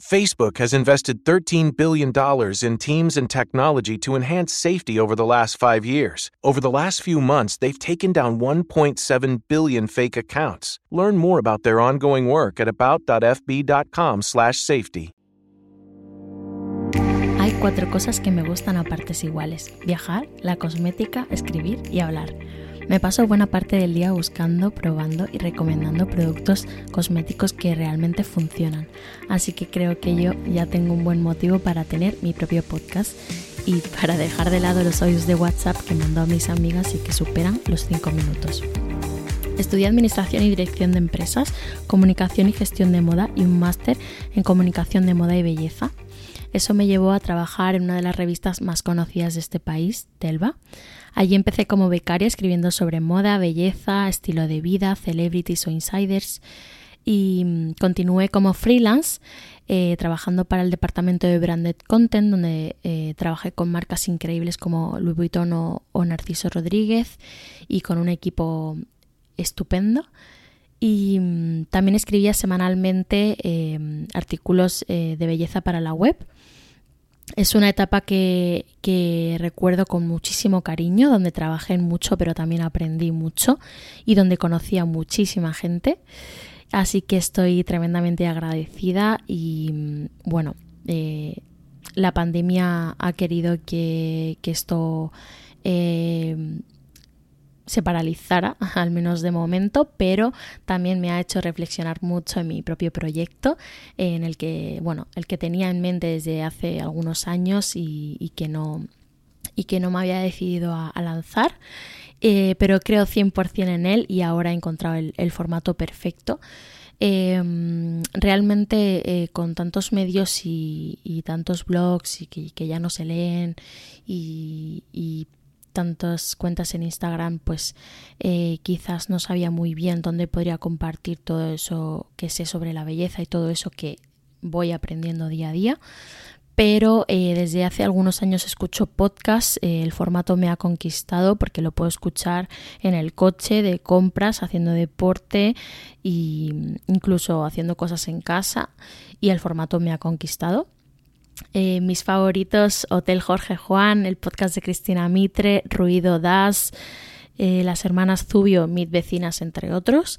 Facebook has invested $13 billion in teams and technology to enhance safety over the last five years. Over the last few months, they've taken down 1.7 billion fake accounts. Learn more about their ongoing work at about.fb.com/safety. Hay cuatro cosas que me gustan a partes iguales: viajar, la cosmética, escribir y hablar. Me paso buena parte del día buscando, probando y recomendando productos cosméticos que realmente funcionan. Así que creo que yo ya tengo un buen motivo para tener mi propio podcast y para dejar de lado los audios de WhatsApp que mando a mis amigas y que superan los 5 minutos. Estudié Administración y Dirección de Empresas, Comunicación y Gestión de Moda y un máster en Comunicación de Moda y Belleza. Eso me llevó a trabajar en una de las revistas más conocidas de este país, Telva. Allí empecé como becaria escribiendo sobre moda, belleza, estilo de vida, celebrities o insiders y mm, continué como freelance eh, trabajando para el departamento de branded content donde eh, trabajé con marcas increíbles como Louis Vuitton o, Narciso Rodríguez y con un equipo estupendo y mm, también escribía semanalmente eh, artículos de belleza para la web es una etapa que, recuerdo con muchísimo cariño, donde trabajé mucho, pero también aprendí mucho y donde conocí a muchísima gente. Así que estoy tremendamente agradecida y bueno, eh, la pandemia ha querido que, esto eh, se paralizara, al menos de momento, pero también me ha hecho reflexionar mucho en mi propio proyecto, en el que, bueno, el que tenía en mente desde hace algunos años y, que, no, y que no me había decidido a, lanzar. Eh, pero creo 100% en él y ahora he encontrado el, formato perfecto. Em, realmente eh, con tantos medios y, tantos blogs y que, ya no se leen y tantas cuentas en Instagram, pues eh, quizás no sabía muy bien dónde podría compartir todo eso que sé sobre la belleza y todo eso que voy aprendiendo día a día. Pero eh, desde hace algunos años escucho podcast, eh, el formato me ha conquistado porque lo puedo escuchar en el coche de compras, haciendo deporte e incluso haciendo cosas en casa y el formato me ha conquistado. Eh, mis favoritos, Hotel Jorge Juan, el podcast de Cristina Mitre, Ruido Das, eh, las hermanas Zubio, mis vecinas, entre otros.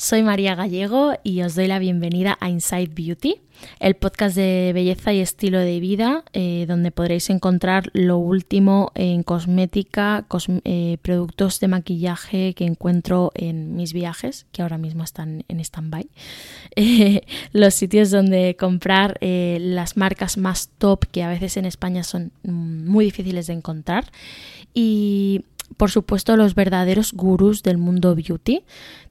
Soy María Gallego y os doy la bienvenida a Inside Beauty, el podcast de belleza y estilo de vida, eh, donde podréis encontrar lo último en cosmética, eh, productos de maquillaje que encuentro en mis viajes, que ahora mismo están en stand-by, eh, los sitios donde comprar las marcas más top que a veces en España son mm, muy difíciles de encontrar. Y por supuesto, los verdaderos gurús del mundo beauty,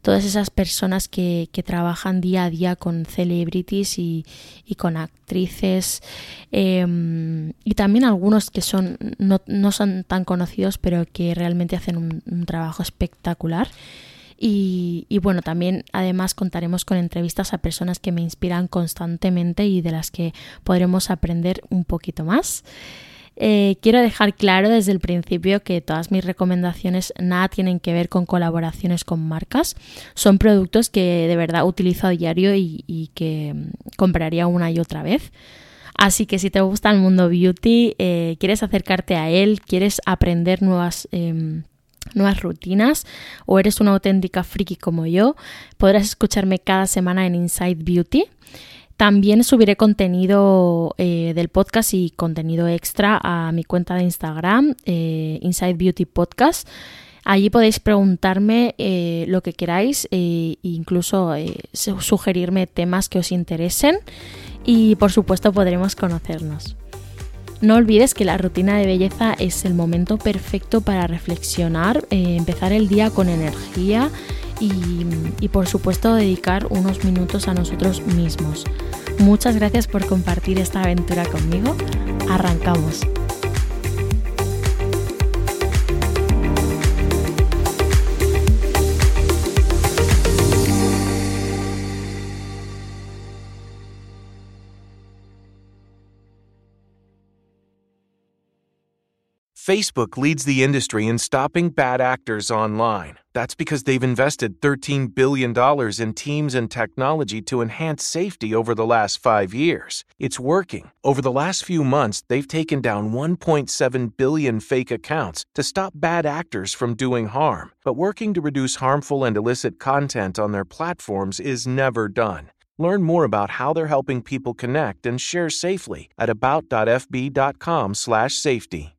todas esas personas que, trabajan día a día con celebrities y, con actrices, em, y también algunos que son, no, son tan conocidos, pero que realmente hacen un, trabajo espectacular. Y, y, bueno, también además contaremos con entrevistas a personas que me inspiran constantemente y de las que podremos aprender un poquito más. Eh, quiero dejar claro desde el principio que todas mis recomendaciones nada tienen que ver con colaboraciones con marcas. Son productos que de verdad utilizo a diario y, que mm, compraría una y otra vez. Así que si te gusta el mundo beauty, eh, quieres acercarte a él, quieres aprender nuevas... Em, nuevas rutinas o eres una auténtica friki como yo, podrás escucharme cada semana en Inside Beauty. También subiré contenido eh, del podcast y contenido extra a mi cuenta de Instagram, eh, Inside Beauty Podcast. Allí podéis preguntarme eh, lo que queráis e incluso sugerirme temas que os interesen y por supuesto podremos conocernos. No olvides que la rutina de belleza es el momento perfecto para reflexionar, empezar el día con energía y, por supuesto dedicar unos minutos a nosotros mismos. Muchas gracias por compartir esta aventura conmigo. Arrancamos. Facebook leads the industry in stopping bad actors online. That's because they've invested $13 billion in teams and technology to enhance safety over the last five years. It's working. Over the last few months, they've taken down 1.7 billion fake accounts to stop bad actors from doing harm. But working to reduce harmful and illicit content on their platforms is never done. Learn more about how they're helping people connect and share safely at about.fb.com/safety.